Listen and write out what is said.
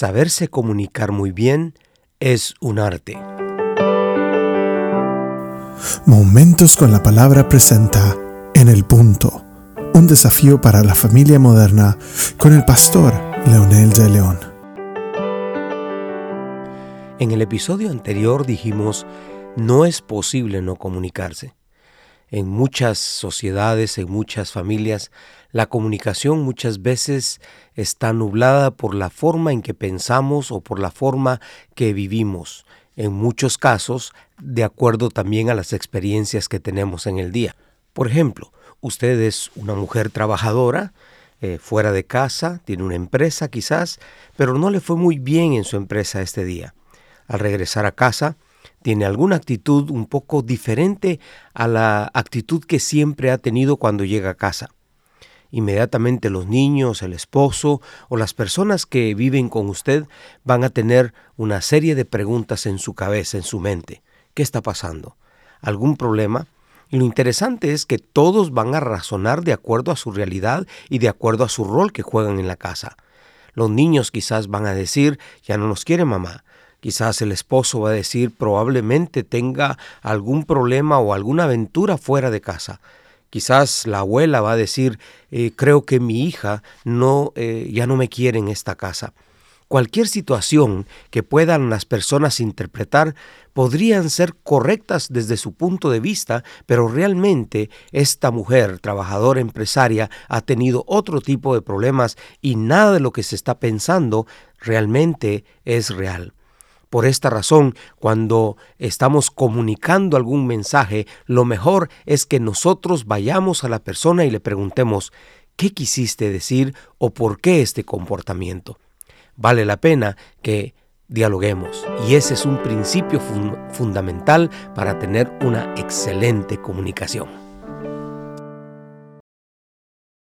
Saberse comunicar muy bien es un arte. Momentos con la palabra presenta En el punto, un desafío para la familia moderna con el pastor Leonel de León. En el episodio anterior dijimos, no es posible no comunicarse. En muchas sociedades, en muchas familias, la comunicación muchas veces está nublada por la forma en que pensamos o por la forma que vivimos, en muchos casos de acuerdo también a las experiencias que tenemos en el día. Por ejemplo, usted es una mujer trabajadora, eh, fuera de casa, tiene una empresa quizás, pero no le fue muy bien en su empresa este día. Al regresar a casa, tiene alguna actitud un poco diferente a la actitud que siempre ha tenido cuando llega a casa. Inmediatamente los niños, el esposo o las personas que viven con usted van a tener una serie de preguntas en su cabeza, en su mente. ¿Qué está pasando? ¿Algún problema? Y lo interesante es que todos van a razonar de acuerdo a su realidad y de acuerdo a su rol que juegan en la casa. Los niños quizás van a decir, ya no nos quiere mamá. Quizás el esposo va a decir, probablemente tenga algún problema o alguna aventura fuera de casa. Quizás la abuela va a decir, eh, creo que mi hija no, eh, ya no me quiere en esta casa. Cualquier situación que puedan las personas interpretar podrían ser correctas desde su punto de vista, pero realmente esta mujer, trabajadora empresaria, ha tenido otro tipo de problemas y nada de lo que se está pensando realmente es real. Por esta razón, cuando estamos comunicando algún mensaje, lo mejor es que nosotros vayamos a la persona y le preguntemos, ¿qué quisiste decir o por qué este comportamiento? Vale la pena que dialoguemos y ese es un principio fundamental para tener una excelente comunicación.